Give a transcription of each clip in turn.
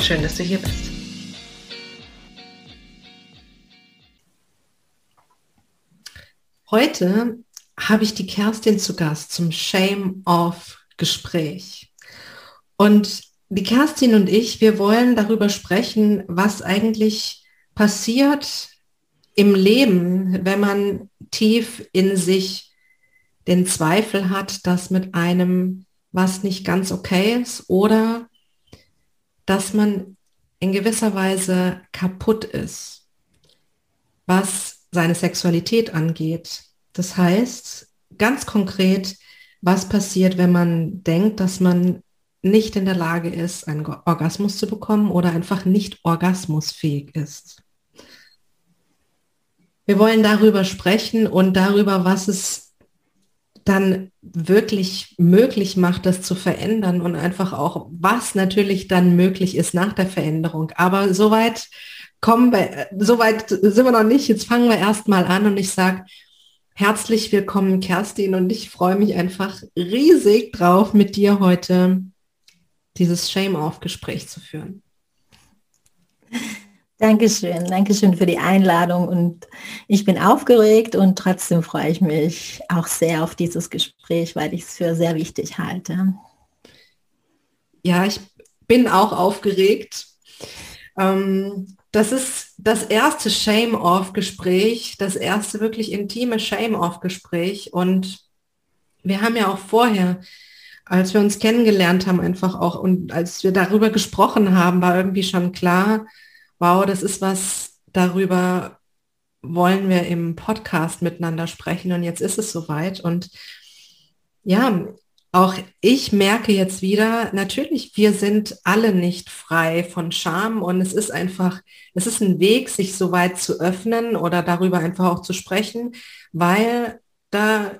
Schön, dass du hier bist. Heute habe ich die Kerstin zu Gast zum Shame-Off-Gespräch. Und die Kerstin und ich, wir wollen darüber sprechen, was eigentlich passiert im Leben, wenn man tief in sich den Zweifel hat, dass mit einem was nicht ganz okay ist oder dass man in gewisser Weise kaputt ist, was seine Sexualität angeht. Das heißt, ganz konkret, was passiert, wenn man denkt, dass man nicht in der Lage ist, einen Orgasmus zu bekommen oder einfach nicht orgasmusfähig ist. Wir wollen darüber sprechen und darüber, was es dann wirklich möglich macht, das zu verändern und einfach auch, was natürlich dann möglich ist nach der Veränderung. Aber soweit kommen wir, soweit sind wir noch nicht. Jetzt fangen wir erstmal an und ich sage, herzlich willkommen, Kerstin, und ich freue mich einfach riesig drauf, mit dir heute dieses Shame-Off-Gespräch zu führen. Dankeschön, Dankeschön für die Einladung und ich bin aufgeregt und trotzdem freue ich mich auch sehr auf dieses Gespräch, weil ich es für sehr wichtig halte. Ja, ich bin auch aufgeregt. Ähm, das ist das erste Shame-Off-Gespräch, das erste wirklich intime Shame-Off-Gespräch und wir haben ja auch vorher als wir uns kennengelernt haben, einfach auch und als wir darüber gesprochen haben, war irgendwie schon klar, wow, das ist was, darüber wollen wir im Podcast miteinander sprechen und jetzt ist es soweit. Und ja, auch ich merke jetzt wieder, natürlich, wir sind alle nicht frei von Scham und es ist einfach, es ist ein Weg, sich so weit zu öffnen oder darüber einfach auch zu sprechen, weil da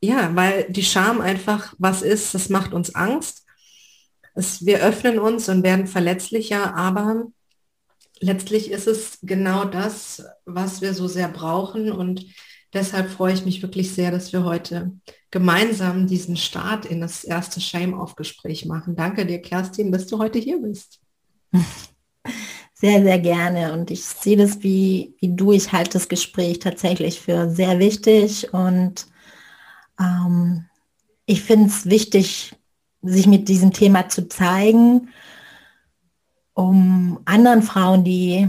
ja, weil die Scham einfach was ist, das macht uns Angst. Es, wir öffnen uns und werden verletzlicher, aber letztlich ist es genau das, was wir so sehr brauchen und deshalb freue ich mich wirklich sehr, dass wir heute gemeinsam diesen Start in das erste Shame-Off-Gespräch machen. Danke dir, Kerstin, dass du heute hier bist. Sehr, sehr gerne. Und ich sehe das wie, wie du. Ich halte das Gespräch tatsächlich für sehr wichtig und ähm, ich finde es wichtig, sich mit diesem Thema zu zeigen, um anderen Frauen, die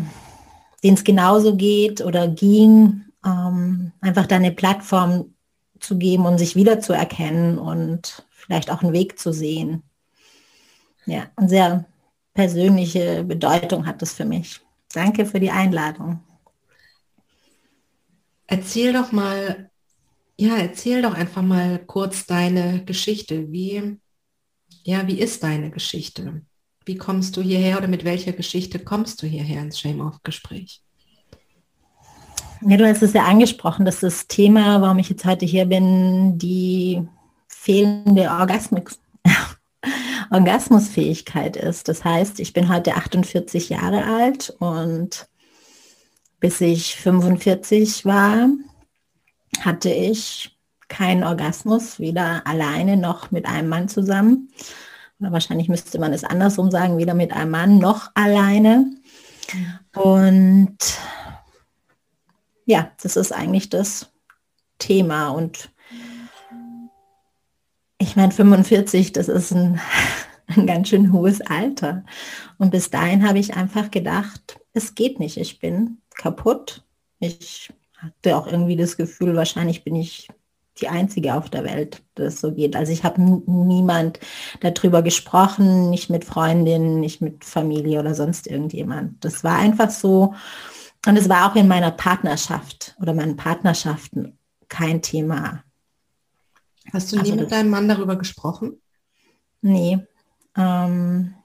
denen es genauso geht oder ging, ähm, einfach da eine Plattform zu geben und sich wiederzuerkennen und vielleicht auch einen Weg zu sehen. Ja, eine sehr persönliche Bedeutung hat das für mich. Danke für die Einladung. Erzähl doch mal ja, erzähl doch einfach mal kurz deine Geschichte. Wie, ja, wie ist deine Geschichte? Wie kommst du hierher oder mit welcher Geschichte kommst du hierher ins Shame-Off-Gespräch? Ja, du hast es ja angesprochen, dass das Thema, warum ich jetzt heute hier bin, die fehlende Orgasmus, Orgasmusfähigkeit ist. Das heißt, ich bin heute 48 Jahre alt und bis ich 45 war, hatte ich keinen Orgasmus, weder alleine noch mit einem Mann zusammen. Oder wahrscheinlich müsste man es andersrum sagen, weder mit einem Mann noch alleine. Und ja, das ist eigentlich das Thema. Und ich meine, 45, das ist ein, ein ganz schön hohes Alter. Und bis dahin habe ich einfach gedacht, es geht nicht, ich bin kaputt. Ich hatte auch irgendwie das Gefühl, wahrscheinlich bin ich die Einzige auf der Welt, das so geht. Also ich habe niemand darüber gesprochen, nicht mit Freundinnen, nicht mit Familie oder sonst irgendjemand. Das war einfach so. Und es war auch in meiner Partnerschaft oder meinen Partnerschaften kein Thema. Hast du nie also mit deinem Mann darüber gesprochen? Nee. Ähm,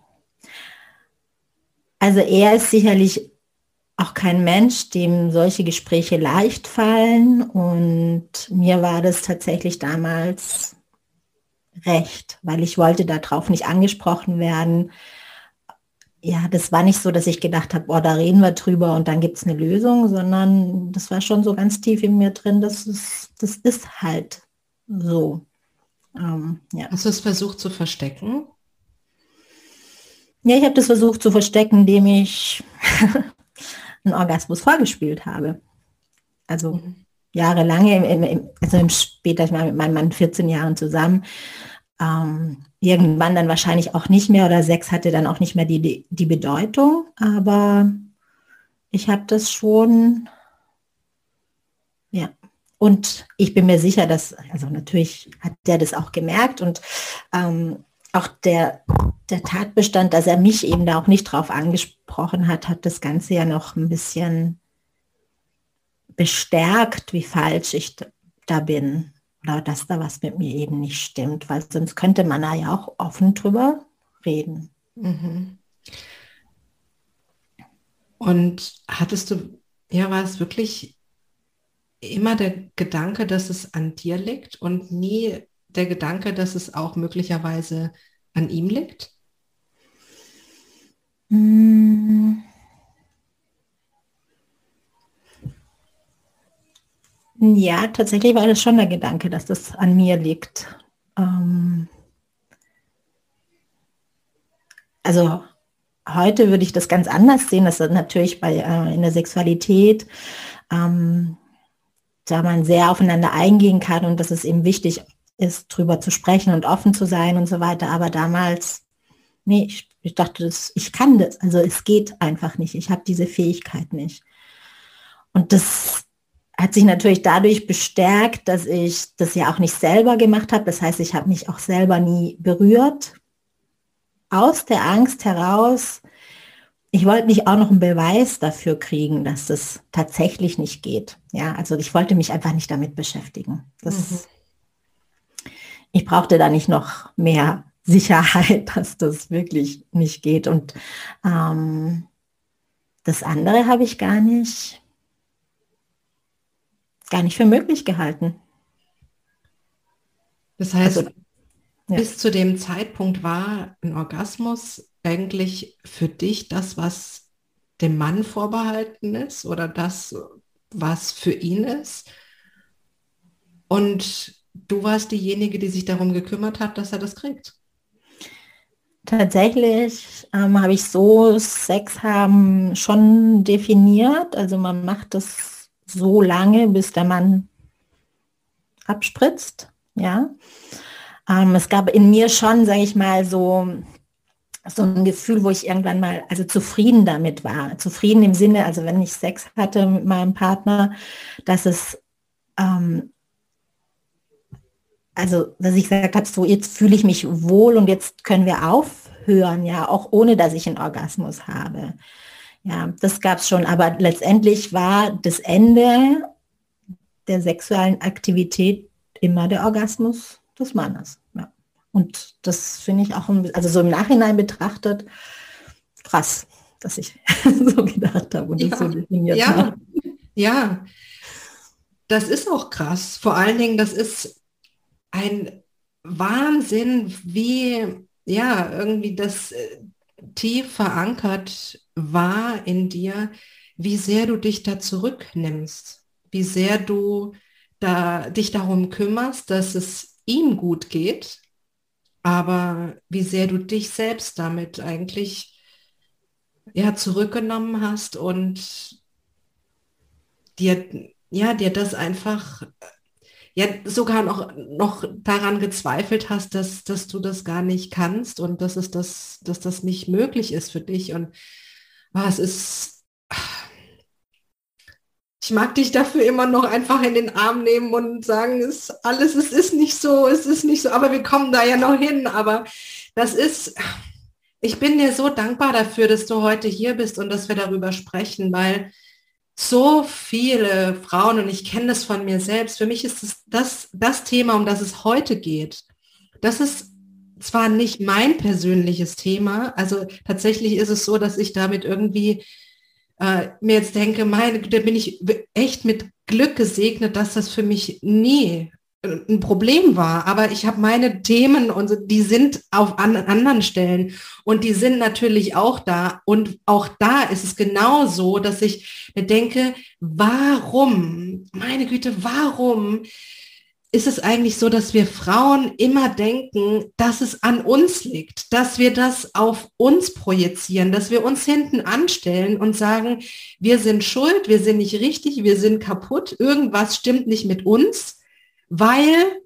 Also er ist sicherlich auch kein Mensch, dem solche Gespräche leicht fallen. Und mir war das tatsächlich damals recht, weil ich wollte darauf nicht angesprochen werden. Ja, das war nicht so, dass ich gedacht habe, oh, da reden wir drüber und dann gibt es eine Lösung, sondern das war schon so ganz tief in mir drin, dass es, das ist halt so. Ähm, ja. Hast du es versucht zu verstecken? Ja, ich habe das versucht zu verstecken, indem ich einen Orgasmus vorgespielt habe. Also mhm. jahrelang, im, im, also im später, ich war mit meinem Mann 14 Jahren zusammen, ähm, irgendwann dann wahrscheinlich auch nicht mehr oder Sex hatte dann auch nicht mehr die, die, die Bedeutung, aber ich habe das schon, ja. Und ich bin mir sicher, dass, also natürlich hat der das auch gemerkt und ähm, auch der, der Tatbestand, dass er mich eben da auch nicht drauf angesprochen hat, hat das Ganze ja noch ein bisschen bestärkt, wie falsch ich da bin oder dass da was mit mir eben nicht stimmt, weil sonst könnte man da ja auch offen drüber reden. Mhm. Und hattest du, ja, war es wirklich immer der Gedanke, dass es an dir liegt und nie der Gedanke, dass es auch möglicherweise an ihm liegt? Mm. Ja, tatsächlich war das schon der Gedanke, dass das an mir liegt. Ähm also heute würde ich das ganz anders sehen, dass natürlich bei äh, in der Sexualität ähm, da man sehr aufeinander eingehen kann und dass es eben wichtig ist, drüber zu sprechen und offen zu sein und so weiter. Aber damals, nee, ich, ich dachte, das, ich kann das. Also es geht einfach nicht. Ich habe diese Fähigkeit nicht. Und das hat sich natürlich dadurch bestärkt, dass ich das ja auch nicht selber gemacht habe. Das heißt, ich habe mich auch selber nie berührt. Aus der Angst heraus, ich wollte nicht auch noch einen Beweis dafür kriegen, dass das tatsächlich nicht geht. Ja, also ich wollte mich einfach nicht damit beschäftigen. Das, mhm. Ich brauchte da nicht noch mehr Sicherheit, dass das wirklich nicht geht. Und ähm, das andere habe ich gar nicht gar nicht für möglich gehalten. Das heißt, also, ja. bis zu dem Zeitpunkt war ein Orgasmus eigentlich für dich das, was dem Mann vorbehalten ist oder das, was für ihn ist. Und du warst diejenige, die sich darum gekümmert hat, dass er das kriegt. Tatsächlich ähm, habe ich so Sex haben schon definiert. Also man macht das so lange, bis der Mann abspritzt. Ja. Ähm, es gab in mir schon, sage ich mal, so, so ein Gefühl, wo ich irgendwann mal also zufrieden damit war. Zufrieden im Sinne, also wenn ich Sex hatte mit meinem Partner, dass es ähm, also dass ich gesagt habe, so jetzt fühle ich mich wohl und jetzt können wir aufhören, ja, auch ohne dass ich einen Orgasmus habe. Ja, das gab es schon, aber letztendlich war das Ende der sexuellen Aktivität immer der Orgasmus des Mannes. Ja. Und das finde ich auch, also so im Nachhinein betrachtet, krass, dass ich so gedacht habe und ja. so definiert ja. habe. Ja, das ist auch krass. Vor allen Dingen, das ist ein Wahnsinn, wie ja irgendwie das äh, tief verankert war in dir, wie sehr du dich da zurücknimmst, wie sehr du da, dich darum kümmerst, dass es ihm gut geht, aber wie sehr du dich selbst damit eigentlich ja, zurückgenommen hast und dir, ja, dir das einfach ja sogar noch, noch daran gezweifelt hast, dass, dass du das gar nicht kannst und dass es das, dass das nicht möglich ist für dich. Und oh, es ist, ich mag dich dafür immer noch einfach in den Arm nehmen und sagen, es ist alles, es ist nicht so, es ist nicht so, aber wir kommen da ja noch hin. Aber das ist, ich bin dir so dankbar dafür, dass du heute hier bist und dass wir darüber sprechen, weil so viele Frauen, und ich kenne das von mir selbst, für mich ist es das, das Thema, um das es heute geht. Das ist zwar nicht mein persönliches Thema, also tatsächlich ist es so, dass ich damit irgendwie äh, mir jetzt denke, meine, da bin ich echt mit Glück gesegnet, dass das für mich nie ein Problem war, aber ich habe meine Themen und die sind auf an anderen Stellen und die sind natürlich auch da und auch da ist es genau so, dass ich mir denke, warum, meine Güte, warum ist es eigentlich so, dass wir Frauen immer denken, dass es an uns liegt, dass wir das auf uns projizieren, dass wir uns hinten anstellen und sagen, wir sind schuld, wir sind nicht richtig, wir sind kaputt, irgendwas stimmt nicht mit uns weil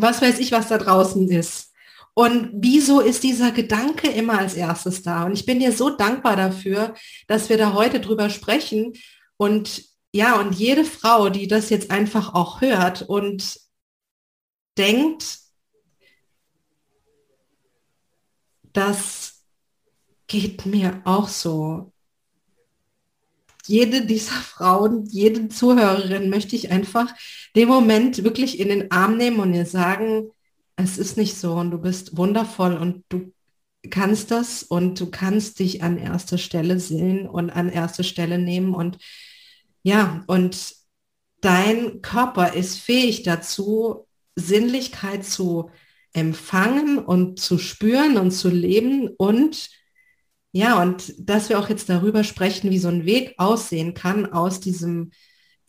was weiß ich, was da draußen ist. Und wieso ist dieser Gedanke immer als erstes da? Und ich bin dir so dankbar dafür, dass wir da heute drüber sprechen. Und ja, und jede Frau, die das jetzt einfach auch hört und denkt, das geht mir auch so jede dieser Frauen, jede Zuhörerin möchte ich einfach den Moment wirklich in den Arm nehmen und ihr sagen, es ist nicht so und du bist wundervoll und du kannst das und du kannst dich an erste Stelle sehen und an erste Stelle nehmen und ja, und dein Körper ist fähig dazu, Sinnlichkeit zu empfangen und zu spüren und zu leben und ja, und dass wir auch jetzt darüber sprechen, wie so ein Weg aussehen kann aus diesem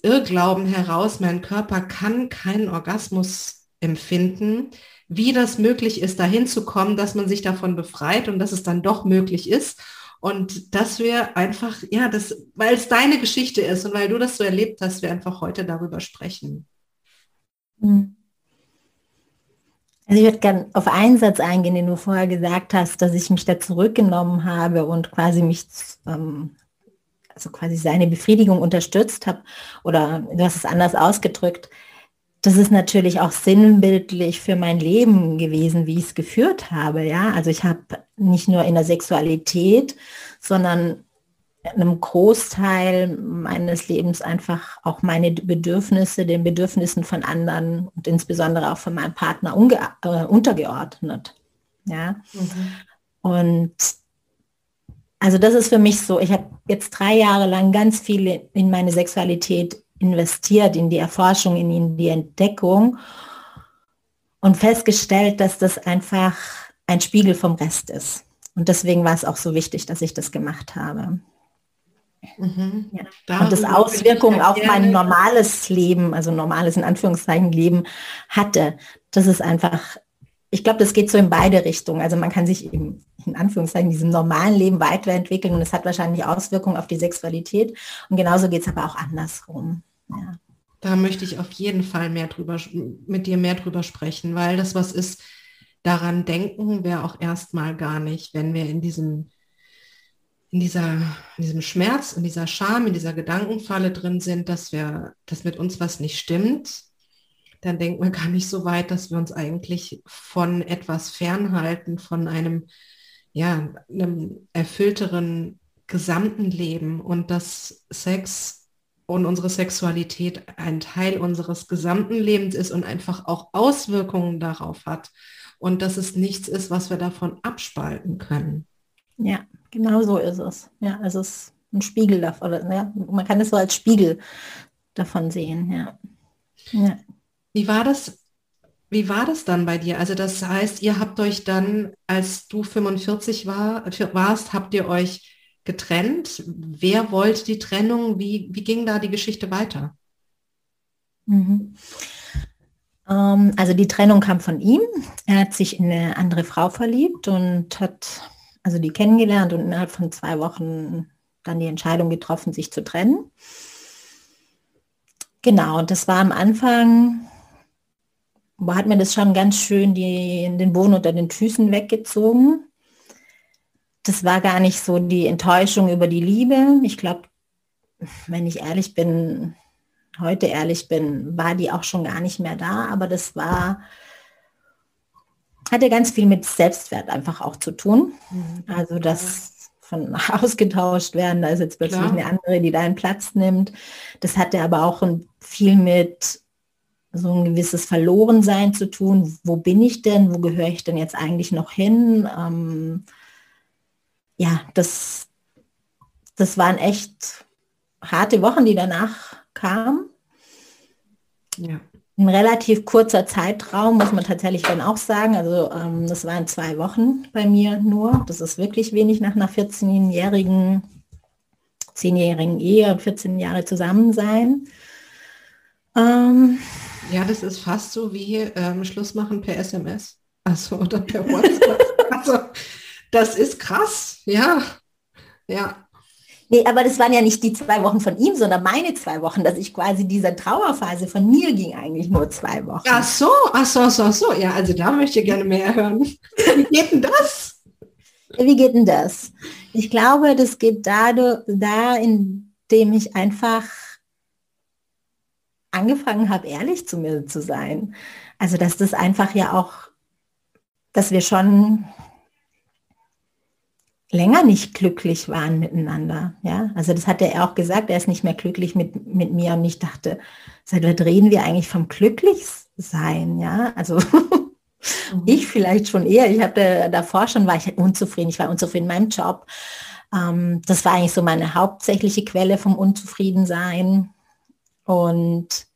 Irrglauben heraus, mein Körper kann keinen Orgasmus empfinden, wie das möglich ist, dahin zu kommen, dass man sich davon befreit und dass es dann doch möglich ist. Und dass wir einfach, ja, das, weil es deine Geschichte ist und weil du das so erlebt hast, wir einfach heute darüber sprechen. Mhm. Also ich würde gerne auf einen Satz eingehen, den du vorher gesagt hast, dass ich mich da zurückgenommen habe und quasi mich, ähm, also quasi seine Befriedigung unterstützt habe oder du hast es anders ausgedrückt. Das ist natürlich auch sinnbildlich für mein Leben gewesen, wie ich es geführt habe. Ja, also ich habe nicht nur in der Sexualität, sondern einem Großteil meines Lebens einfach auch meine Bedürfnisse, den Bedürfnissen von anderen und insbesondere auch von meinem Partner äh, untergeordnet. Ja. Mhm. Und also das ist für mich so, ich habe jetzt drei Jahre lang ganz viel in meine Sexualität investiert, in die Erforschung, in die Entdeckung und festgestellt, dass das einfach ein Spiegel vom Rest ist. Und deswegen war es auch so wichtig, dass ich das gemacht habe. Mhm. Ja. Und das Auswirkungen auf mein normales Leben, also normales in Anführungszeichen Leben hatte. Das ist einfach, ich glaube, das geht so in beide Richtungen. Also man kann sich eben in Anführungszeichen diesem normalen Leben weiterentwickeln und es hat wahrscheinlich Auswirkungen auf die Sexualität. Und genauso geht es aber auch andersrum. Ja. Da möchte ich auf jeden Fall mehr drüber, mit dir mehr drüber sprechen, weil das was ist, daran denken wir auch erstmal gar nicht, wenn wir in diesem in, dieser, in diesem Schmerz, in dieser Scham, in dieser Gedankenfalle drin sind, dass wir, dass mit uns was nicht stimmt, dann denkt man gar nicht so weit, dass wir uns eigentlich von etwas fernhalten, von einem, ja, einem erfüllteren gesamten Leben. Und dass Sex und unsere Sexualität ein Teil unseres gesamten Lebens ist und einfach auch Auswirkungen darauf hat. Und dass es nichts ist, was wir davon abspalten können. Ja, Genau so ist es. Ja, es ist ein Spiegel davon. Ja, man kann es so als Spiegel davon sehen. Ja. ja. Wie war das? Wie war das dann bei dir? Also das heißt, ihr habt euch dann, als du 45 war, warst, habt ihr euch getrennt? Wer wollte die Trennung? Wie, wie ging da die Geschichte weiter? Mhm. Ähm, also die Trennung kam von ihm. Er hat sich in eine andere Frau verliebt und hat also die kennengelernt und innerhalb von zwei Wochen dann die Entscheidung getroffen, sich zu trennen. Genau, und das war am Anfang, wo hat mir das schon ganz schön die, den Boden unter den Füßen weggezogen. Das war gar nicht so die Enttäuschung über die Liebe. Ich glaube, wenn ich ehrlich bin, heute ehrlich bin, war die auch schon gar nicht mehr da, aber das war hat ja ganz viel mit Selbstwert einfach auch zu tun. Mhm. Also das von ausgetauscht werden, da ist jetzt plötzlich Klar. eine andere, die deinen Platz nimmt. Das hatte aber auch viel mit so ein gewisses Verlorensein zu tun. Wo bin ich denn? Wo gehöre ich denn jetzt eigentlich noch hin? Ähm, ja, das, das waren echt harte Wochen, die danach kamen. Ja. Ein relativ kurzer Zeitraum, muss man tatsächlich dann auch sagen. Also ähm, das waren zwei Wochen bei mir nur. Das ist wirklich wenig nach einer 14-jährigen, 10-jährigen Ehe und 14 Jahre zusammen sein. Ähm, ja, das ist fast so wie ähm, Schluss machen per SMS. Also oder per WhatsApp. also das ist krass, ja. Ja. Nee, aber das waren ja nicht die zwei Wochen von ihm, sondern meine zwei Wochen, dass ich quasi dieser Trauerphase von mir ging eigentlich nur zwei Wochen. Ach so, ach so, ach so, ach so. Ja, also da möchte ich gerne mehr hören. Wie geht denn das? Wie geht denn das? Ich glaube, das geht da, da indem ich einfach angefangen habe, ehrlich zu mir zu sein. Also dass das einfach ja auch, dass wir schon länger nicht glücklich waren miteinander. Ja, also das hat er auch gesagt, er ist nicht mehr glücklich mit, mit mir und ich dachte, seit wann reden wir eigentlich vom Glücklichsein? Ja, also mhm. ich vielleicht schon eher. Ich habe davor schon war ich unzufrieden. Ich war unzufrieden in meinem Job. Ähm, das war eigentlich so meine hauptsächliche Quelle vom Unzufriedensein. Und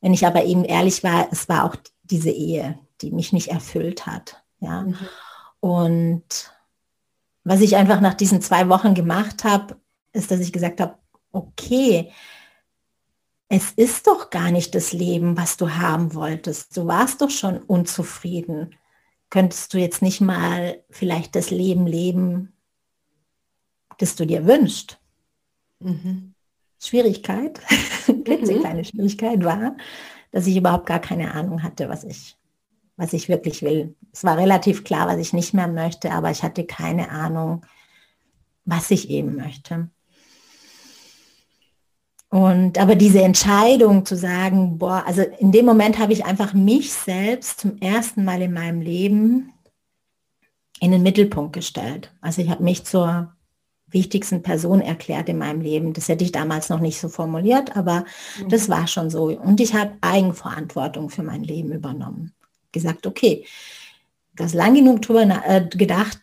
wenn ich aber eben ehrlich war, es war auch diese Ehe, die mich nicht erfüllt hat. Ja. Mhm. Und was ich einfach nach diesen zwei Wochen gemacht habe, ist, dass ich gesagt habe, okay, es ist doch gar nicht das Leben, was du haben wolltest. Du warst doch schon unzufrieden. Könntest du jetzt nicht mal vielleicht das Leben leben, das du dir wünschst? Mhm. Schwierigkeit, klitzekleine mhm. Schwierigkeit war, dass ich überhaupt gar keine Ahnung hatte, was ich was ich wirklich will. Es war relativ klar, was ich nicht mehr möchte, aber ich hatte keine Ahnung, was ich eben möchte. Und aber diese Entscheidung zu sagen, boah, also in dem Moment habe ich einfach mich selbst zum ersten Mal in meinem Leben in den Mittelpunkt gestellt. Also ich habe mich zur wichtigsten Person erklärt in meinem Leben. Das hätte ich damals noch nicht so formuliert, aber mhm. das war schon so. Und ich habe Eigenverantwortung für mein Leben übernommen gesagt, okay, das lang genug drüber äh, gedacht,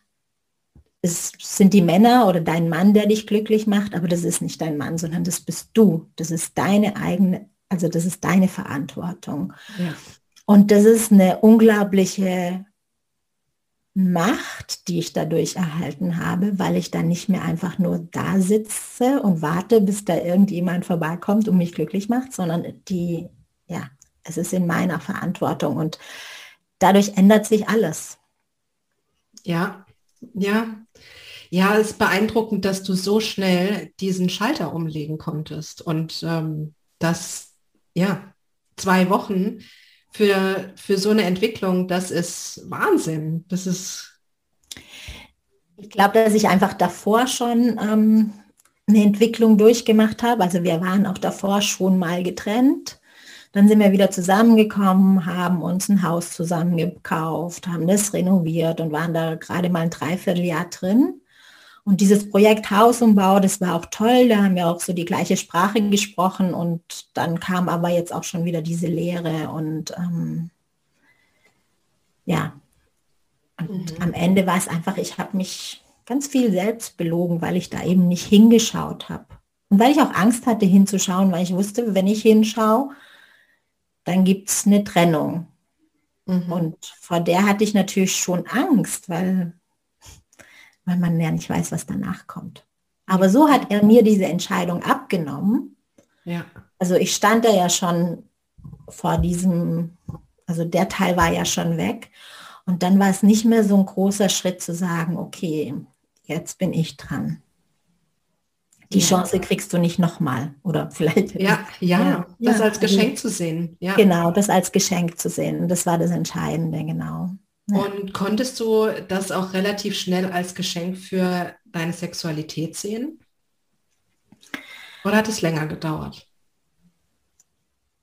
es sind die Männer oder dein Mann, der dich glücklich macht, aber das ist nicht dein Mann, sondern das bist du. Das ist deine eigene, also das ist deine Verantwortung. Ja. Und das ist eine unglaubliche Macht, die ich dadurch erhalten habe, weil ich dann nicht mehr einfach nur da sitze und warte, bis da irgendjemand vorbeikommt und mich glücklich macht, sondern die, ja, es ist in meiner Verantwortung. Und dadurch ändert sich alles. Ja, ja. Ja, es ist beeindruckend, dass du so schnell diesen Schalter umlegen konntest und ähm, das, ja, zwei Wochen für, für so eine Entwicklung, das ist Wahnsinn. Das ist. Ich glaube, dass ich einfach davor schon ähm, eine Entwicklung durchgemacht habe. Also wir waren auch davor schon mal getrennt. Dann sind wir wieder zusammengekommen, haben uns ein Haus zusammengekauft, haben das renoviert und waren da gerade mal ein Dreivierteljahr drin. Und dieses Projekt Hausumbau, das war auch toll, da haben wir auch so die gleiche Sprache gesprochen und dann kam aber jetzt auch schon wieder diese Lehre und ähm, ja, und mhm. am Ende war es einfach, ich habe mich ganz viel selbst belogen, weil ich da eben nicht hingeschaut habe. Und weil ich auch Angst hatte hinzuschauen, weil ich wusste, wenn ich hinschaue, dann gibt es eine Trennung. Mhm. Und vor der hatte ich natürlich schon Angst, weil, weil man ja nicht weiß, was danach kommt. Aber so hat er mir diese Entscheidung abgenommen. Ja. Also ich stand da ja schon vor diesem, also der Teil war ja schon weg. Und dann war es nicht mehr so ein großer Schritt zu sagen, okay, jetzt bin ich dran die Chance kriegst du nicht nochmal oder vielleicht. Ja, ja, ja das ja, als Geschenk also, zu sehen. Ja. Genau, das als Geschenk zu sehen. Das war das Entscheidende, genau. Und konntest du das auch relativ schnell als Geschenk für deine Sexualität sehen? Oder hat es länger gedauert?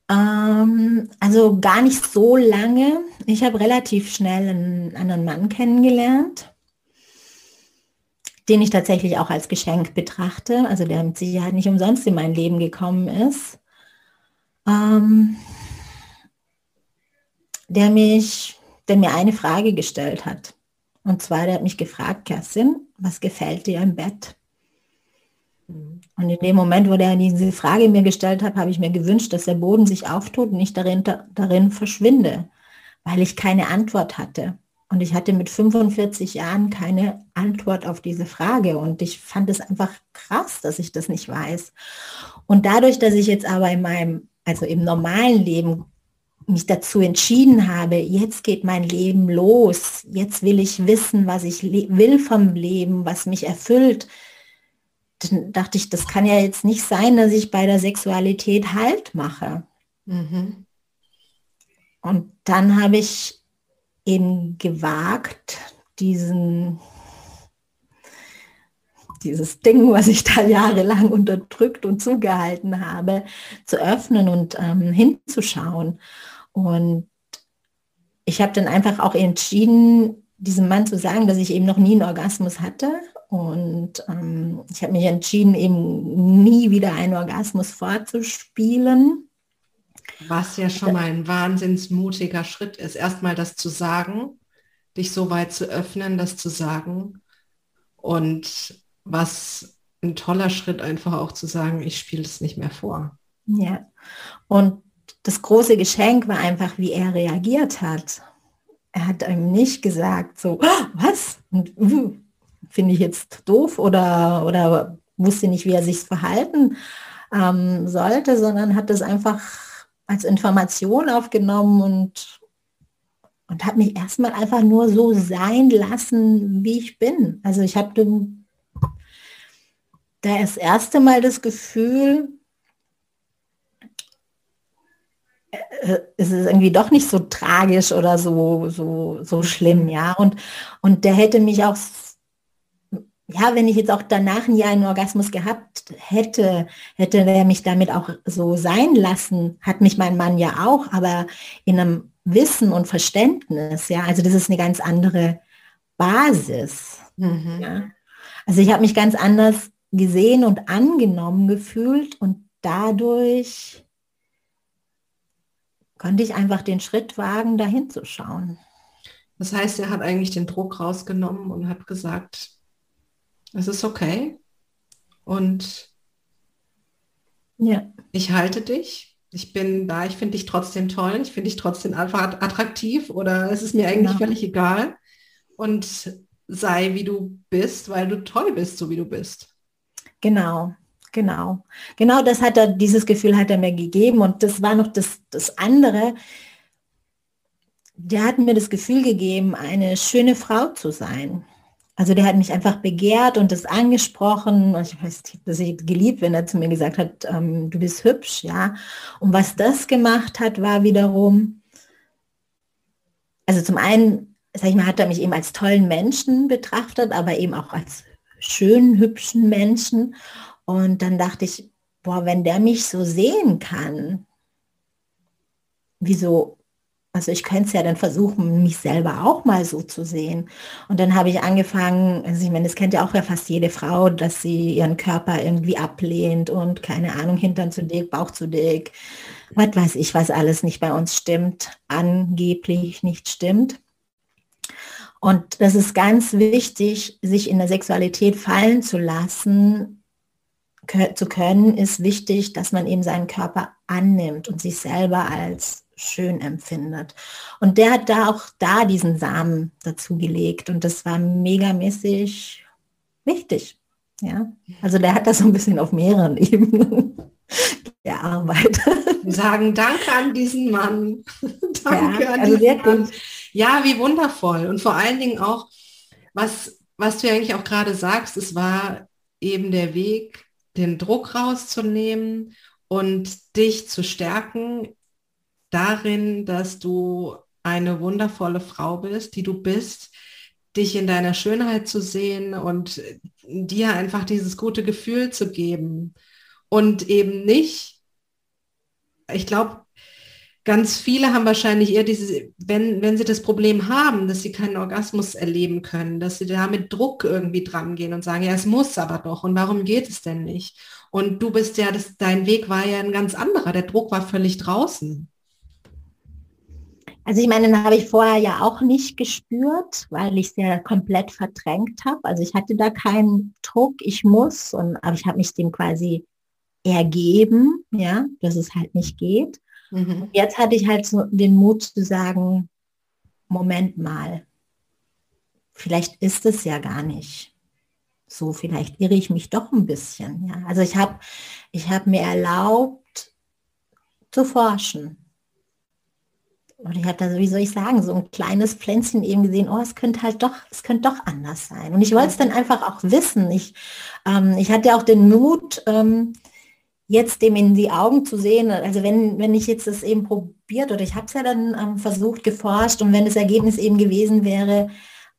Ähm, also gar nicht so lange. Ich habe relativ schnell einen anderen Mann kennengelernt den ich tatsächlich auch als Geschenk betrachte, also der mit Sicherheit nicht umsonst in mein Leben gekommen ist. Ähm, der mich, der mir eine Frage gestellt hat. Und zwar, der hat mich gefragt, Kerstin, was gefällt dir im Bett? Und in dem Moment, wo der diese Frage mir gestellt hat, habe ich mir gewünscht, dass der Boden sich auftut und ich darin, darin verschwinde, weil ich keine Antwort hatte. Und ich hatte mit 45 Jahren keine Antwort auf diese Frage. Und ich fand es einfach krass, dass ich das nicht weiß. Und dadurch, dass ich jetzt aber in meinem, also im normalen Leben mich dazu entschieden habe, jetzt geht mein Leben los, jetzt will ich wissen, was ich will vom Leben, was mich erfüllt, dann dachte ich, das kann ja jetzt nicht sein, dass ich bei der Sexualität Halt mache. Mhm. Und dann habe ich eben gewagt, diesen, dieses Ding, was ich da jahrelang unterdrückt und zugehalten habe, zu öffnen und ähm, hinzuschauen. Und ich habe dann einfach auch entschieden, diesem Mann zu sagen, dass ich eben noch nie einen Orgasmus hatte. Und ähm, ich habe mich entschieden, eben nie wieder einen Orgasmus vorzuspielen. Was ja schon mal ein wahnsinnsmutiger Schritt ist, erstmal das zu sagen, dich so weit zu öffnen, das zu sagen. Und was ein toller Schritt einfach auch zu sagen, ich spiele es nicht mehr vor. Ja, und das große Geschenk war einfach, wie er reagiert hat. Er hat einem nicht gesagt, so, oh, was? Uh, finde ich jetzt doof oder, oder wusste nicht, wie er sich verhalten ähm, sollte, sondern hat es einfach als Information aufgenommen und, und hat mich erstmal einfach nur so sein lassen, wie ich bin. Also ich hatte da das erste Mal das Gefühl, äh, es ist irgendwie doch nicht so tragisch oder so, so, so schlimm, ja. Und, und der hätte mich auch, ja, wenn ich jetzt auch danach ein Jahr einen Orgasmus gehabt hätte, hätte der mich damit auch so sein lassen, hat mich mein Mann ja auch, aber in einem Wissen und Verständnis, ja. Also das ist eine ganz andere Basis. Mhm. Ja. Also ich habe mich ganz anders gesehen und angenommen gefühlt und dadurch konnte ich einfach den Schritt wagen, dahin zu schauen. Das heißt, er hat eigentlich den Druck rausgenommen und hat gesagt, es ist okay und ja. ich halte dich. Ich bin da, ich finde dich trotzdem toll, ich finde dich trotzdem einfach attraktiv oder es ist mir eigentlich genau. völlig egal. Und sei wie du bist, weil du toll bist, so wie du bist. Genau, Genau, genau das hat er, dieses Gefühl hat er mir gegeben und das war noch das, das andere. Der hat mir das Gefühl gegeben, eine schöne Frau zu sein. Also der hat mich einfach begehrt und das angesprochen. Ich weiß, dass ich geliebt, wenn er zu mir gesagt hat, ähm, du bist hübsch, ja. Und was das gemacht hat, war wiederum, also zum einen, sag ich mal, hat er mich eben als tollen Menschen betrachtet, aber eben auch als schönen, hübschen Menschen. Und dann dachte ich, boah, wenn der mich so sehen kann, wieso, also ich könnte es ja dann versuchen, mich selber auch mal so zu sehen. Und dann habe ich angefangen, also ich meine, das kennt ja auch ja fast jede Frau, dass sie ihren Körper irgendwie ablehnt und keine Ahnung, Hintern zu dick, Bauch zu dick, was weiß ich, was alles nicht bei uns stimmt, angeblich nicht stimmt. Und das ist ganz wichtig, sich in der Sexualität fallen zu lassen, zu können, ist wichtig, dass man eben seinen Körper annimmt und sich selber als schön empfindet. Und der hat da auch da diesen Samen dazu gelegt und das war megamäßig wichtig. Ja, also der hat das so ein bisschen auf mehreren Ebenen gearbeitet. Wir sagen Danke an diesen Mann. danke ja, an also diesen Mann. Ja, wie wundervoll. Und vor allen Dingen auch, was, was du eigentlich auch gerade sagst, es war eben der Weg den Druck rauszunehmen und dich zu stärken darin, dass du eine wundervolle Frau bist, die du bist, dich in deiner Schönheit zu sehen und dir einfach dieses gute Gefühl zu geben und eben nicht, ich glaube, ganz viele haben wahrscheinlich eher dieses, wenn, wenn sie das Problem haben, dass sie keinen Orgasmus erleben können, dass sie da mit Druck irgendwie dran gehen und sagen, ja, es muss aber doch und warum geht es denn nicht? Und du bist ja, das, dein Weg war ja ein ganz anderer, der Druck war völlig draußen. Also ich meine, den habe ich vorher ja auch nicht gespürt, weil ich es ja komplett verdrängt habe. Also ich hatte da keinen Druck, ich muss, und, aber ich habe mich dem quasi ergeben, ja, dass es halt nicht geht. Mhm. Jetzt hatte ich halt so den Mut zu sagen, Moment mal, vielleicht ist es ja gar nicht so, vielleicht irre ich mich doch ein bisschen. Ja. Also ich habe ich hab mir erlaubt zu forschen und ich habe da, wie soll ich sagen, so ein kleines Pflänzchen eben gesehen, oh, es könnte halt doch, es könnte doch anders sein. Und ich wollte es dann einfach auch wissen. Ich, ähm, ich hatte auch den Mut, ähm, jetzt dem in die Augen zu sehen. Also wenn, wenn ich jetzt das eben probiert oder ich habe es ja dann ähm, versucht, geforscht und wenn das Ergebnis eben gewesen wäre,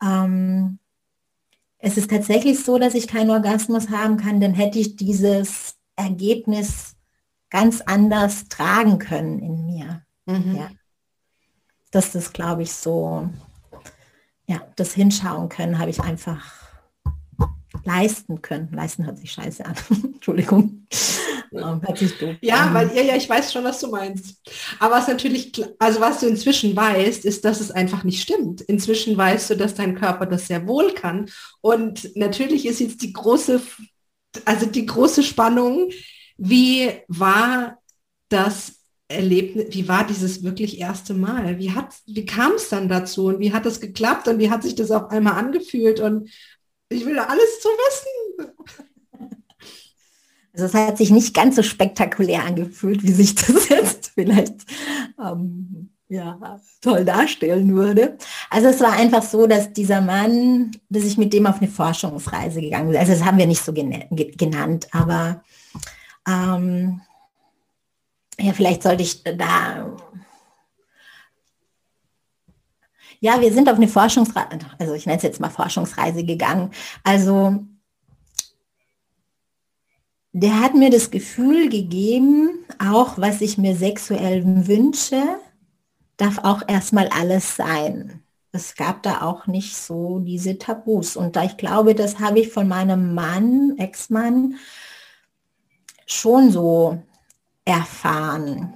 ähm, es ist tatsächlich so, dass ich keinen Orgasmus haben kann, dann hätte ich dieses Ergebnis ganz anders tragen können in mir. Mhm. Ja dass das, glaube ich, so, ja, das Hinschauen können, habe ich einfach leisten können. Leisten hört sich scheiße an. Entschuldigung. sich doof ja, weil ja, ja, ich weiß schon, was du meinst. Aber was natürlich, also was du inzwischen weißt, ist, dass es einfach nicht stimmt. Inzwischen weißt du, dass dein Körper das sehr wohl kann. Und natürlich ist jetzt die große, also die große Spannung, wie war das Erlebnis, wie war dieses wirklich erste Mal? Wie, hat, wie kam es dann dazu und wie hat das geklappt und wie hat sich das auf einmal angefühlt? Und ich will alles zu wissen. Also es hat sich nicht ganz so spektakulär angefühlt, wie sich das jetzt vielleicht ähm, ja, toll darstellen würde. Also es war einfach so, dass dieser Mann, dass ich mit dem auf eine Forschungsreise gegangen bin. Also das haben wir nicht so genannt, aber ähm, ja, vielleicht sollte ich da. Ja, wir sind auf eine Forschungsreise, also ich nenne es jetzt mal Forschungsreise gegangen. Also der hat mir das Gefühl gegeben, auch was ich mir sexuell wünsche, darf auch erstmal alles sein. Es gab da auch nicht so diese Tabus. Und da ich glaube, das habe ich von meinem Mann, Ex-Mann, schon so erfahren.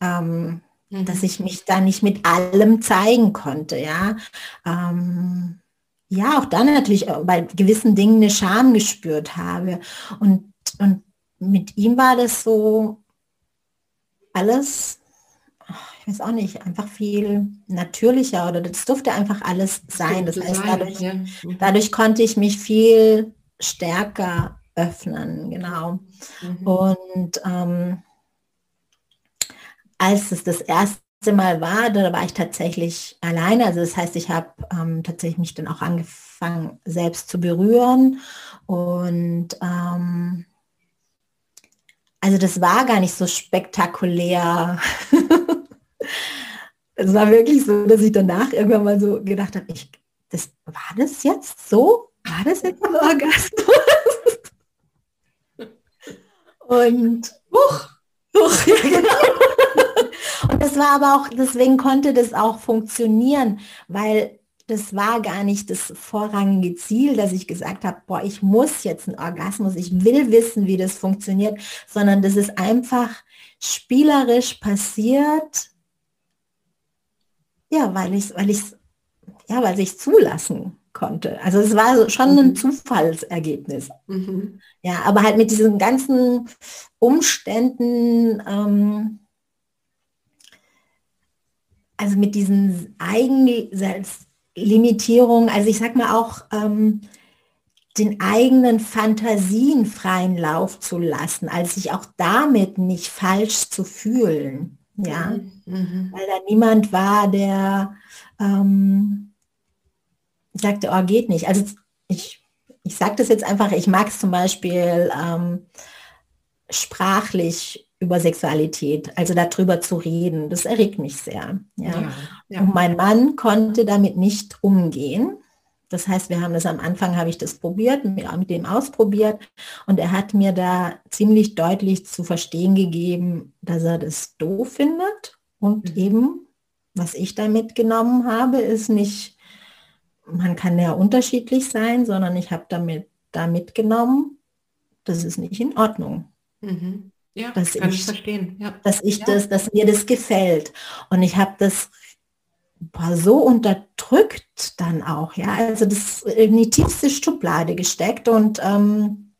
Ähm, mhm. Dass ich mich da nicht mit allem zeigen konnte, ja. Ähm, ja, auch dann natürlich bei gewissen Dingen eine Scham gespürt habe. Und, und mit ihm war das so alles, ich weiß auch nicht, einfach viel natürlicher oder das durfte einfach alles sein. Das heißt, dadurch. Mhm. dadurch konnte ich mich viel stärker öffnen, genau. Mhm. Und ähm, als es das erste Mal war, da war ich tatsächlich alleine. Also das heißt, ich habe ähm, tatsächlich mich dann auch angefangen, selbst zu berühren. Und ähm, also das war gar nicht so spektakulär. es war wirklich so, dass ich danach irgendwann mal so gedacht habe, ich, das war das jetzt so? War das jetzt ein Orgasmus? Und huch, huch, ja, genau. Und das war aber auch, deswegen konnte das auch funktionieren, weil das war gar nicht das vorrangige Ziel, dass ich gesagt habe, boah, ich muss jetzt einen Orgasmus, ich will wissen, wie das funktioniert, sondern das ist einfach spielerisch passiert, ja, weil ich weil ich ja, weil ich zulassen konnte. Also es war schon ein mhm. Zufallsergebnis. Mhm. Ja, aber halt mit diesen ganzen Umständen, ähm, also mit diesen Eigenlimitierungen, also ich sag mal auch ähm, den eigenen Fantasien freien Lauf zu lassen, als sich auch damit nicht falsch zu fühlen. Ja, mhm. mhm. weil da niemand war, der ähm, sagte, oh, geht nicht. Also ich, ich sage das jetzt einfach, ich mag es zum Beispiel ähm, sprachlich über Sexualität, also darüber zu reden. Das erregt mich sehr. Ja. ja, ja. Und mein Mann konnte damit nicht umgehen. Das heißt, wir haben das am Anfang, habe ich das probiert, mit dem ausprobiert und er hat mir da ziemlich deutlich zu verstehen gegeben, dass er das doof findet und mhm. eben, was ich da mitgenommen habe, ist nicht man kann ja unterschiedlich sein, sondern ich habe damit da mitgenommen, das ist nicht in Ordnung. Mhm. Ja, dass kann ich, ich verstehen. Ja. Dass ich ja. das, dass mir das gefällt. Und ich habe das war so unterdrückt dann auch, ja, also das in die tiefste Schublade gesteckt und ähm,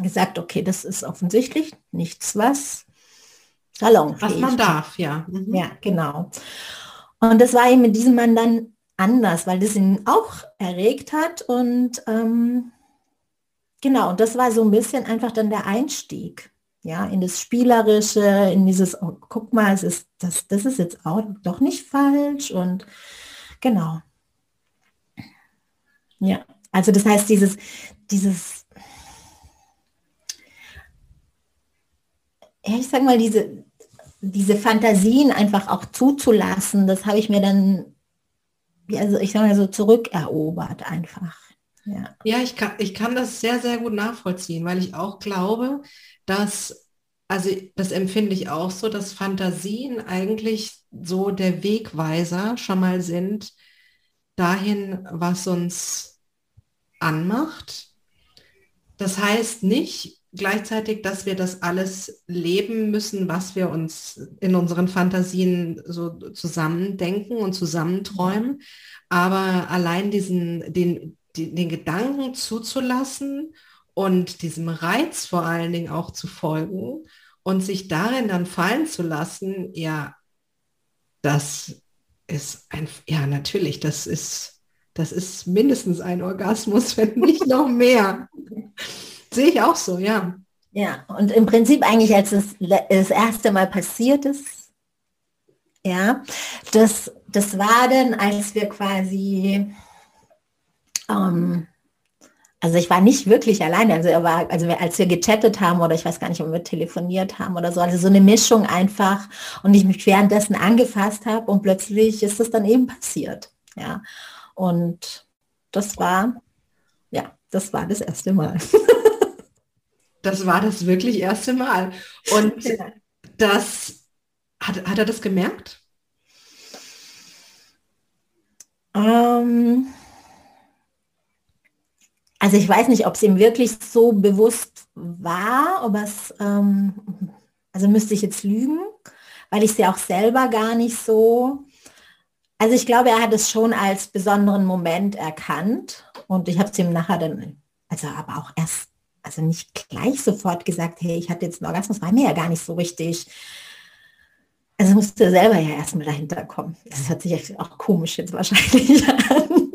gesagt, okay, das ist offensichtlich nichts, was salonfähig Was man darf, ja. Mhm. Ja, genau. Und das war eben mit diesem Mann dann anders, weil das ihn auch erregt hat und ähm, genau, und das war so ein bisschen einfach dann der Einstieg ja, in das Spielerische, in dieses, oh, guck mal, es ist, das, das ist jetzt auch doch nicht falsch und genau. Ja, also das heißt, dieses, dieses, ich sag mal, diese, diese Fantasien einfach auch zuzulassen, das habe ich mir dann, also ich sage so, zurückerobert einfach. Ja, ja ich, kann, ich kann das sehr, sehr gut nachvollziehen, weil ich auch glaube, dass, also das empfinde ich auch so, dass Fantasien eigentlich so der Wegweiser schon mal sind dahin, was uns anmacht. Das heißt nicht gleichzeitig, dass wir das alles leben müssen, was wir uns in unseren Fantasien so zusammendenken und zusammenträumen. Aber allein diesen, den, den Gedanken zuzulassen und diesem Reiz vor allen Dingen auch zu folgen und sich darin dann fallen zu lassen, ja, das ist ein, ja, natürlich, das ist, das ist mindestens ein Orgasmus, wenn nicht noch mehr. Sehe ich auch so, ja. Ja, und im Prinzip eigentlich, als es das erste Mal passiert ist, ja, das, das war dann, als wir quasi ähm, also ich war nicht wirklich alleine. Also er war, also als wir gechattet haben oder ich weiß gar nicht, ob wir telefoniert haben oder so, also so eine Mischung einfach und ich mich währenddessen angefasst habe und plötzlich ist das dann eben passiert. Ja. Und das war, ja, das war das erste Mal. das war das wirklich erste Mal. Und ja. das, hat, hat er das gemerkt? Ähm, also ich weiß nicht, ob es ihm wirklich so bewusst war, ob es, ähm, also müsste ich jetzt lügen, weil ich sie auch selber gar nicht so, also ich glaube, er hat es schon als besonderen Moment erkannt und ich habe es ihm nachher dann, also aber auch erst, also nicht gleich sofort gesagt, hey, ich hatte jetzt einen Orgasmus, war mir ja gar nicht so richtig. Also musste er selber ja erstmal dahinter kommen. Das hört sich auch komisch jetzt wahrscheinlich an.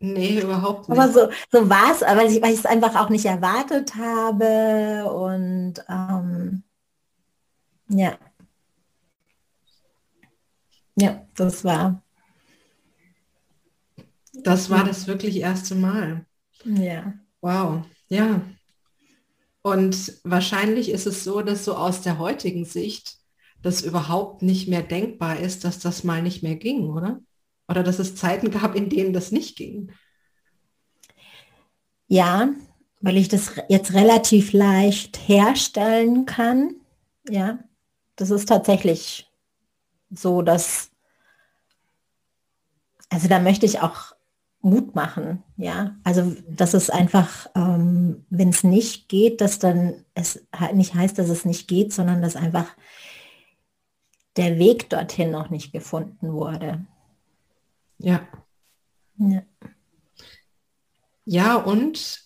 Nee, überhaupt nicht. Aber so, so war es, weil ich, weil ich es einfach auch nicht erwartet habe und ähm, ja. Ja, das war. Das war das wirklich erste Mal. Ja. Wow, ja. Und wahrscheinlich ist es so, dass so aus der heutigen Sicht das überhaupt nicht mehr denkbar ist, dass das mal nicht mehr ging, oder? Oder dass es Zeiten gab, in denen das nicht ging? Ja, weil ich das jetzt relativ leicht herstellen kann. Ja, das ist tatsächlich so, dass, also da möchte ich auch Mut machen. Ja, also das ist einfach, ähm, wenn es nicht geht, dass dann es nicht heißt, dass es nicht geht, sondern dass einfach der Weg dorthin noch nicht gefunden wurde. Ja. Ja. Ja, und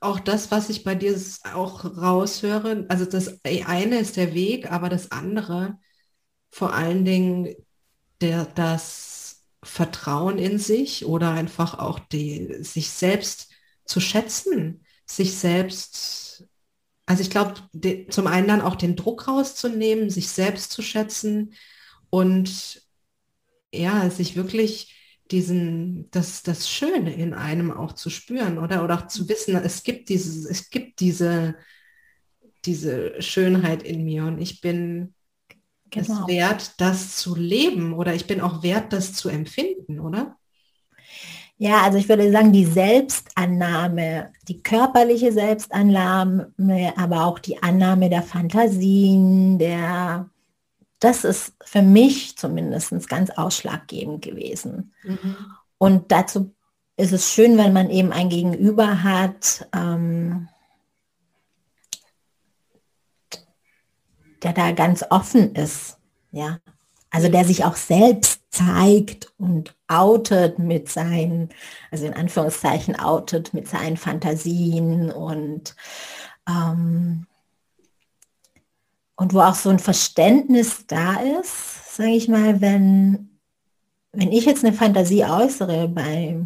auch das, was ich bei dir auch raushöre, also das eine ist der Weg, aber das andere vor allen Dingen der, das Vertrauen in sich oder einfach auch die, sich selbst zu schätzen, sich selbst, also ich glaube, zum einen dann auch den Druck rauszunehmen, sich selbst zu schätzen und ja, sich wirklich diesen, das, das Schöne in einem auch zu spüren oder, oder auch zu wissen, es gibt dieses, es gibt diese, diese Schönheit in mir und ich bin genau. es wert, das zu leben oder ich bin auch wert, das zu empfinden, oder? Ja, also ich würde sagen, die Selbstannahme, die körperliche Selbstannahme, aber auch die Annahme der Fantasien, der das ist für mich zumindest ganz ausschlaggebend gewesen. Mhm. Und dazu ist es schön, wenn man eben ein Gegenüber hat, ähm, der da ganz offen ist. Ja, also der sich auch selbst zeigt und outet mit seinen, also in Anführungszeichen outet mit seinen Fantasien und ähm, und wo auch so ein Verständnis da ist, sage ich mal, wenn, wenn ich jetzt eine Fantasie äußere bei,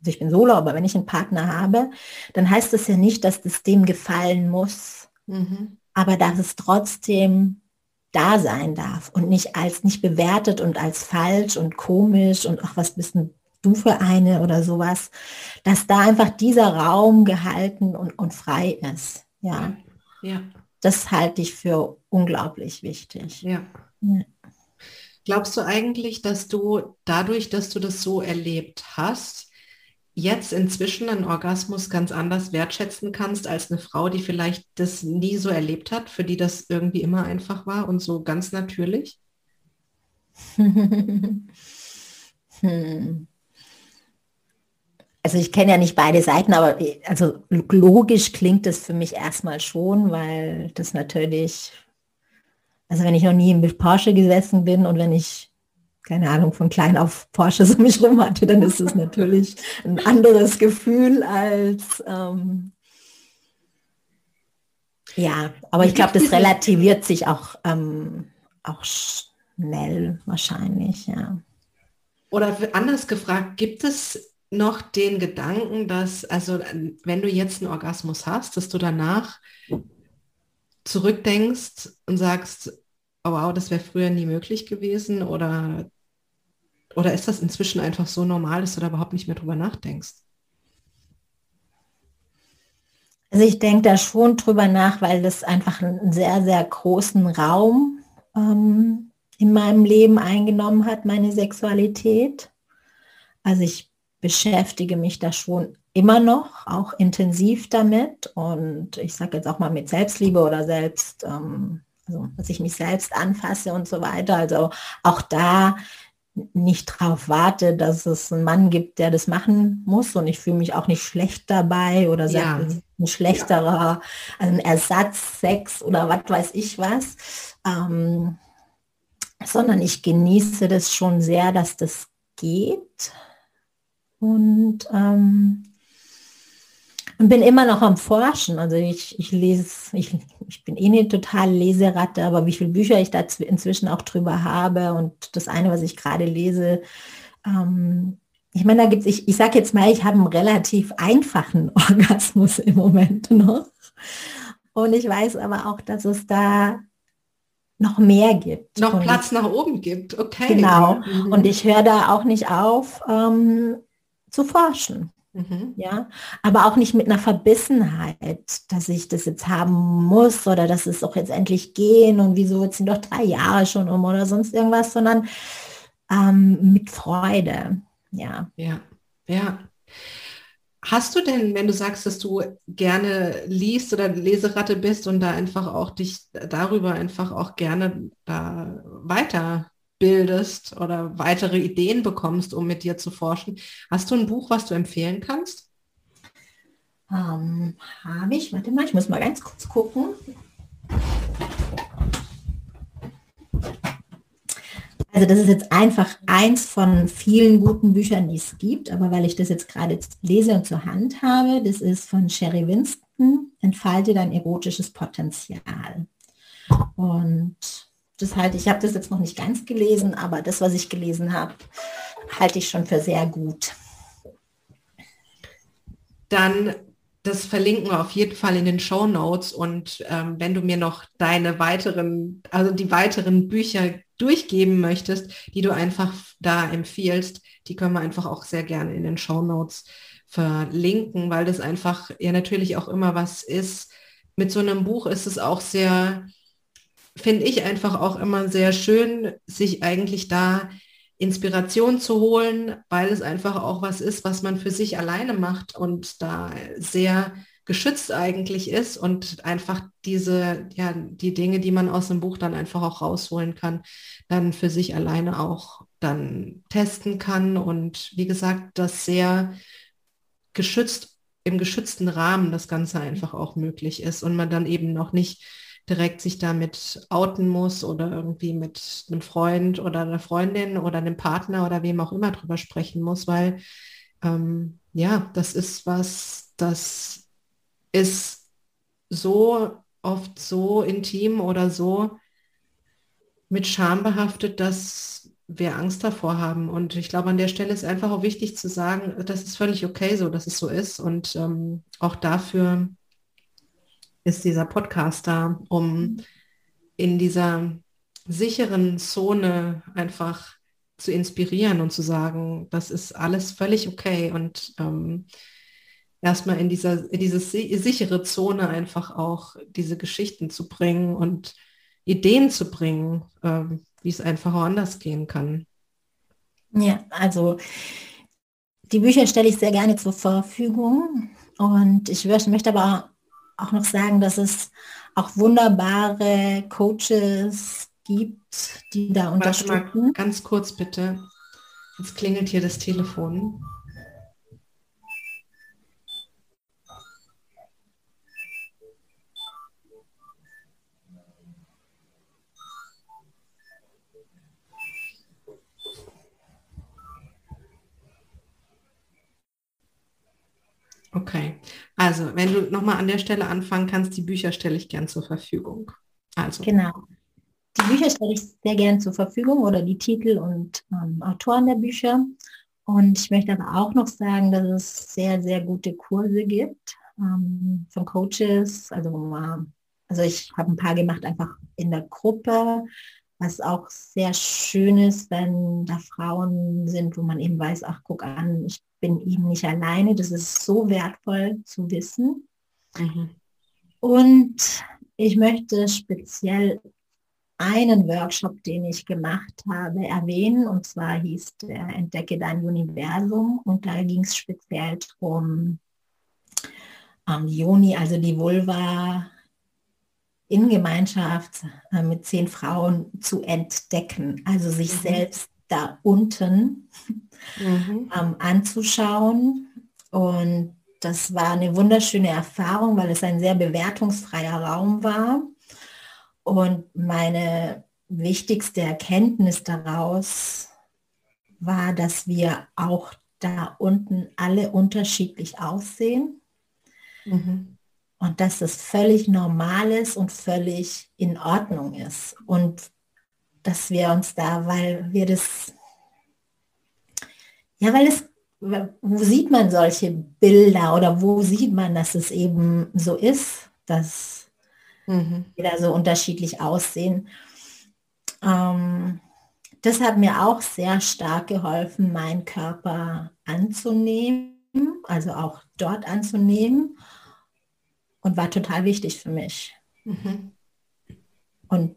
also ich bin Solo, aber wenn ich einen Partner habe, dann heißt das ja nicht, dass das dem gefallen muss, mhm. Aber dass es trotzdem da sein darf und nicht als nicht bewertet und als falsch und komisch und ach, was bist denn du für eine oder sowas, dass da einfach dieser Raum gehalten und, und frei ist. Ja. ja das halte ich für unglaublich wichtig. Ja. ja. Glaubst du eigentlich, dass du dadurch, dass du das so erlebt hast, jetzt inzwischen einen Orgasmus ganz anders wertschätzen kannst als eine Frau, die vielleicht das nie so erlebt hat, für die das irgendwie immer einfach war und so ganz natürlich? hm. also ich kenne ja nicht beide Seiten, aber also logisch klingt es für mich erstmal schon, weil das natürlich, also wenn ich noch nie im Porsche gesessen bin und wenn ich keine Ahnung, von klein auf Porsche um mich rum hatte, dann ist es natürlich ein anderes Gefühl als ähm, ja, aber ich glaube, das relativiert sich auch, ähm, auch schnell wahrscheinlich, ja. Oder anders gefragt, gibt es noch den Gedanken, dass, also wenn du jetzt einen Orgasmus hast, dass du danach zurückdenkst und sagst, wow, das wäre früher nie möglich gewesen oder, oder ist das inzwischen einfach so normal, dass du da überhaupt nicht mehr drüber nachdenkst? Also ich denke da schon drüber nach, weil das einfach einen sehr, sehr großen Raum ähm, in meinem Leben eingenommen hat, meine Sexualität. Also ich beschäftige mich da schon immer noch, auch intensiv damit. Und ich sage jetzt auch mal mit Selbstliebe oder selbst, ähm, also dass ich mich selbst anfasse und so weiter. Also auch da nicht drauf warte, dass es einen Mann gibt, der das machen muss und ich fühle mich auch nicht schlecht dabei oder ja. ein schlechterer, ein Ersatzsex oder was weiß ich was, ähm, sondern ich genieße das schon sehr, dass das geht und, ähm, und bin immer noch am Forschen. Also ich, ich lese, ich, ich bin eh eine total Leseratte, aber wie viele Bücher ich da inzwischen auch drüber habe und das eine, was ich gerade lese, ähm, ich meine, da gibt es, ich, ich sage jetzt mal, ich habe einen relativ einfachen Orgasmus im Moment noch. Und ich weiß aber auch, dass es da noch mehr gibt. Noch und Platz nach oben gibt, okay. Genau. Mhm. Und ich höre da auch nicht auf, ähm, zu forschen. Mhm. Ja, aber auch nicht mit einer Verbissenheit, dass ich das jetzt haben muss oder dass es auch jetzt endlich gehen und wieso jetzt sind doch drei Jahre schon um oder sonst irgendwas, sondern ähm, mit Freude. Ja. Ja, ja. Hast du denn, wenn du sagst, dass du gerne liest oder Leseratte bist und da einfach auch dich darüber einfach auch gerne da weiter bildest oder weitere Ideen bekommst, um mit dir zu forschen. Hast du ein Buch, was du empfehlen kannst? Ähm, Habe ich, warte mal, ich muss mal ganz kurz gucken. Also das ist jetzt einfach eins von vielen guten Büchern, die es gibt, aber weil ich das jetzt gerade lese und zur Hand habe, das ist von Sherry Winston, Entfalte dein erotisches Potenzial. Und das halte ich, habe das jetzt noch nicht ganz gelesen, aber das, was ich gelesen habe, halte ich schon für sehr gut. Dann das verlinken wir auf jeden Fall in den Show Notes und ähm, wenn du mir noch deine weiteren, also die weiteren Bücher durchgeben möchtest, die du einfach da empfiehlst, die können wir einfach auch sehr gerne in den Show Notes verlinken, weil das einfach ja natürlich auch immer was ist. Mit so einem Buch ist es auch sehr finde ich einfach auch immer sehr schön, sich eigentlich da Inspiration zu holen, weil es einfach auch was ist, was man für sich alleine macht und da sehr geschützt eigentlich ist und einfach diese, ja, die Dinge, die man aus dem Buch dann einfach auch rausholen kann, dann für sich alleine auch dann testen kann und wie gesagt, das sehr geschützt, im geschützten Rahmen das Ganze einfach auch möglich ist und man dann eben noch nicht direkt sich damit outen muss oder irgendwie mit einem Freund oder einer Freundin oder einem Partner oder wem auch immer drüber sprechen muss, weil ähm, ja, das ist was, das ist so oft so intim oder so mit Scham behaftet, dass wir Angst davor haben. Und ich glaube, an der Stelle ist einfach auch wichtig zu sagen, das ist völlig okay so, dass es so ist. Und ähm, auch dafür ist dieser Podcast da, um in dieser sicheren Zone einfach zu inspirieren und zu sagen, das ist alles völlig okay und ähm, erstmal in dieser in diese sichere Zone einfach auch diese Geschichten zu bringen und Ideen zu bringen, ähm, wie es einfach auch anders gehen kann. Ja, also die Bücher stelle ich sehr gerne zur Verfügung und ich möchte aber auch noch sagen, dass es auch wunderbare Coaches gibt, die da unterstützen. Mal, ganz kurz bitte. Jetzt klingelt hier das Telefon. Okay, also wenn du nochmal an der Stelle anfangen kannst, die Bücher stelle ich gern zur Verfügung. Also. Genau. Die Bücher stelle ich sehr gern zur Verfügung oder die Titel und ähm, Autoren der Bücher. Und ich möchte aber auch noch sagen, dass es sehr, sehr gute Kurse gibt ähm, von Coaches. Also, äh, also ich habe ein paar gemacht einfach in der Gruppe, was auch sehr schön ist, wenn da Frauen sind, wo man eben weiß, ach guck an, ich bin eben nicht alleine. Das ist so wertvoll zu wissen. Mhm. Und ich möchte speziell einen Workshop, den ich gemacht habe, erwähnen. Und zwar hieß der Entdecke dein Universum. Und da ging es speziell darum, ähm, Joni, also die Vulva in Gemeinschaft äh, mit zehn Frauen zu entdecken, also sich mhm. selbst da unten mhm. ähm, anzuschauen. Und das war eine wunderschöne Erfahrung, weil es ein sehr bewertungsfreier Raum war. Und meine wichtigste Erkenntnis daraus war, dass wir auch da unten alle unterschiedlich aussehen. Mhm. Und dass es völlig normal ist und völlig in Ordnung ist. Und dass wir uns da, weil wir das, ja, weil es, wo sieht man solche Bilder oder wo sieht man, dass es eben so ist, dass mhm. wir da so unterschiedlich aussehen. Ähm, das hat mir auch sehr stark geholfen, meinen Körper anzunehmen, also auch dort anzunehmen und war total wichtig für mich. Mhm. Und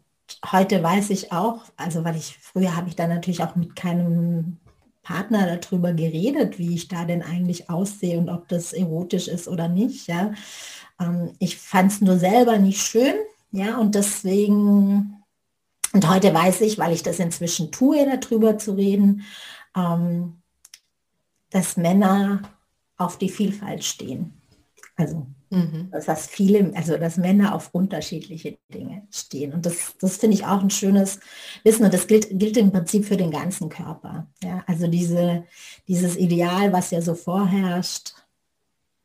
heute weiß ich auch, also weil ich früher habe ich da natürlich auch mit keinem Partner darüber geredet, wie ich da denn eigentlich aussehe und ob das erotisch ist oder nicht. Ja. Ähm, ich fand es nur selber nicht schön. Ja, und deswegen, und heute weiß ich, weil ich das inzwischen tue, darüber zu reden, ähm, dass Männer auf die Vielfalt stehen. Also Mhm. Dass viele, also dass Männer auf unterschiedliche Dinge stehen. Und das, das finde ich auch ein schönes Wissen. Und das gilt, gilt im Prinzip für den ganzen Körper. Ja, also diese, dieses Ideal, was ja so vorherrscht,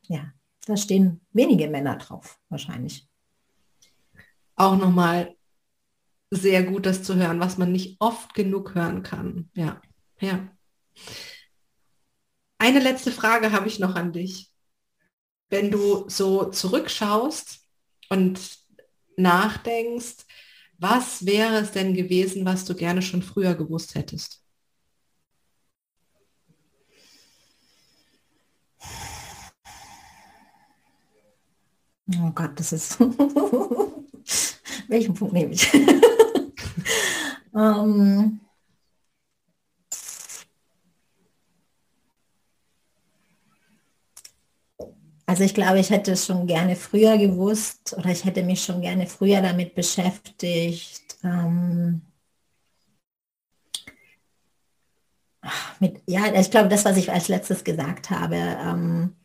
ja, da stehen wenige Männer drauf, wahrscheinlich. Auch nochmal sehr gut, das zu hören, was man nicht oft genug hören kann. Ja, ja. Eine letzte Frage habe ich noch an dich wenn du so zurückschaust und nachdenkst, was wäre es denn gewesen, was du gerne schon früher gewusst hättest? Oh Gott, das ist... Welchen Punkt nehme ich? ähm, Also ich glaube, ich hätte es schon gerne früher gewusst oder ich hätte mich schon gerne früher damit beschäftigt. Ähm, mit, ja, ich glaube, das, was ich als letztes gesagt habe, ähm,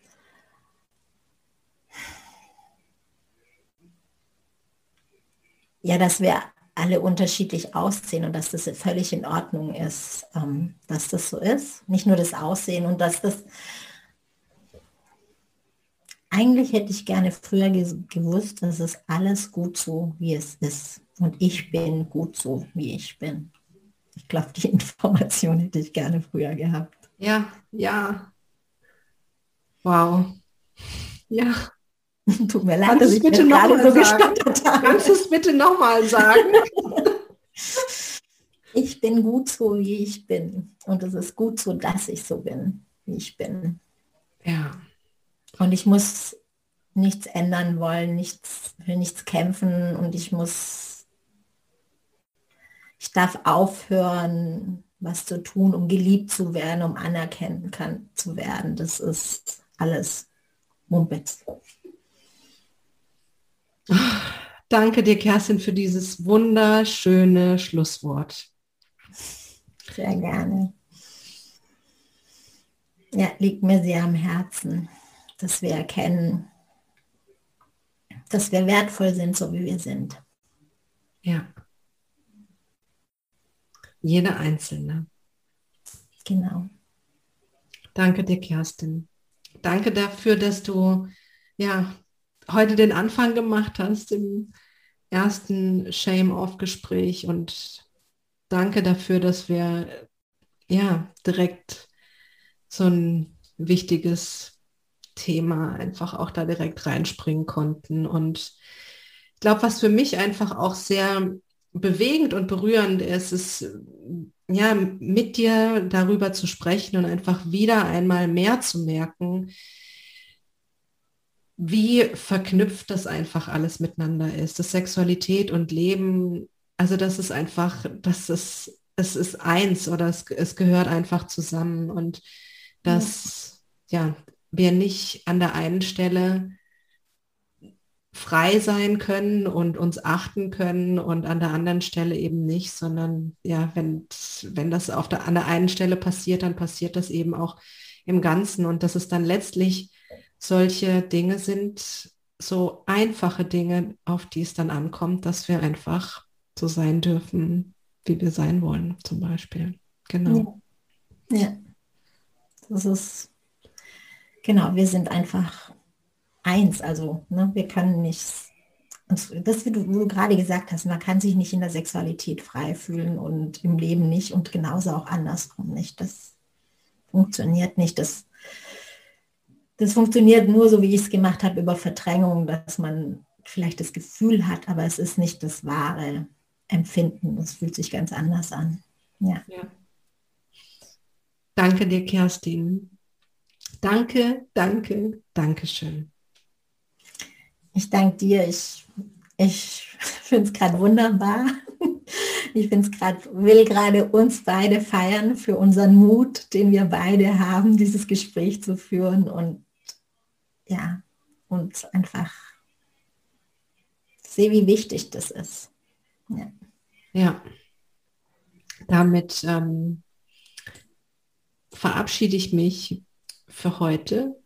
ja, dass wir alle unterschiedlich aussehen und dass das völlig in Ordnung ist, ähm, dass das so ist. Nicht nur das Aussehen und dass das eigentlich hätte ich gerne früher gewusst, dass es alles gut so, wie es ist. Und ich bin gut so, wie ich bin. Ich glaube, die Information hätte ich gerne früher gehabt. Ja, ja. Wow. Ja. Tut mir leid, dass ich bitte noch mal so gestottert habe. Kannst du es bitte nochmal sagen? ich bin gut so, wie ich bin. Und es ist gut so, dass ich so bin, wie ich bin. Ja. Und ich muss nichts ändern wollen, nichts, für nichts kämpfen und ich muss, ich darf aufhören, was zu tun, um geliebt zu werden, um anerkennen kann zu werden. Das ist alles Mumpitz. Danke dir, Kerstin, für dieses wunderschöne Schlusswort. Sehr gerne. Ja, liegt mir sehr am Herzen, dass wir erkennen, dass wir wertvoll sind, so wie wir sind. Ja. Jeder Einzelne. Genau. Danke dir, Kerstin. Danke dafür, dass du ja heute den Anfang gemacht hast im ersten Shame-Off-Gespräch und danke dafür, dass wir ja direkt so ein wichtiges Thema einfach auch da direkt reinspringen konnten. Und ich glaube, was für mich einfach auch sehr bewegend und berührend ist, ist ja mit dir darüber zu sprechen und einfach wieder einmal mehr zu merken, wie verknüpft das einfach alles miteinander ist. Das Sexualität und Leben, also das ist einfach, das ist, es ist eins oder es, es gehört einfach zusammen und dass ja. ja, wir nicht an der einen Stelle frei sein können und uns achten können und an der anderen Stelle eben nicht, sondern ja, wenn, wenn das auf der, an der einen Stelle passiert, dann passiert das eben auch im Ganzen und dass es dann letztlich solche Dinge sind, so einfache Dinge, auf die es dann ankommt, dass wir einfach so sein dürfen, wie wir sein wollen, zum Beispiel. Genau. Ja. ja. Das ist, genau, wir sind einfach eins. Also ne, wir können nicht, das, wie du, du gerade gesagt hast, man kann sich nicht in der Sexualität frei fühlen und im Leben nicht und genauso auch andersrum nicht. Das funktioniert nicht. Das, das funktioniert nur so, wie ich es gemacht habe, über Verdrängung, dass man vielleicht das Gefühl hat, aber es ist nicht das wahre Empfinden. Es fühlt sich ganz anders an. Ja. ja. Danke dir, Kerstin. Danke, danke, danke schön. Ich danke dir. Ich, ich finde es gerade wunderbar. Ich finde es gerade, will gerade uns beide feiern für unseren Mut, den wir beide haben, dieses Gespräch zu führen und ja, und einfach sehe, wie wichtig das ist. Ja. ja. Damit ähm, verabschiede ich mich für heute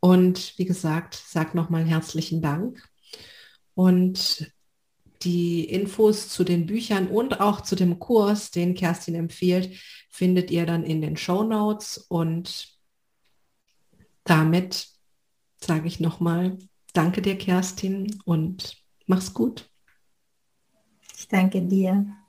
und wie gesagt, sag nochmal herzlichen Dank. Und die Infos zu den Büchern und auch zu dem Kurs, den Kerstin empfiehlt, findet ihr dann in den Show Notes. Und damit sage ich nochmal, danke dir, Kerstin, und mach's gut. Ich danke dir.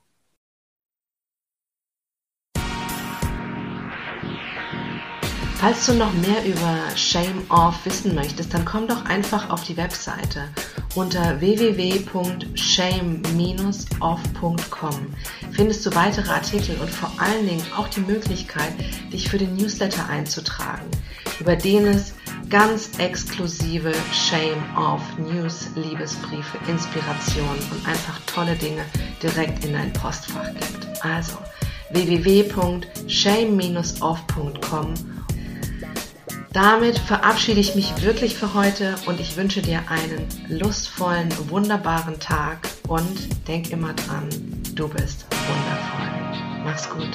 Falls du noch mehr über Shame Off wissen möchtest, dann komm doch einfach auf die Webseite unter www.shame-off.com findest du weitere Artikel und vor allen Dingen auch die Möglichkeit, dich für den Newsletter einzutragen, über den es ganz exklusive Shame Off News, Liebesbriefe, Inspirationen und einfach tolle Dinge direkt in dein Postfach gibt. Also www.shame-off.com damit verabschiede ich mich wirklich für heute und ich wünsche dir einen lustvollen, wunderbaren Tag und denk immer dran, du bist wundervoll. Mach's gut.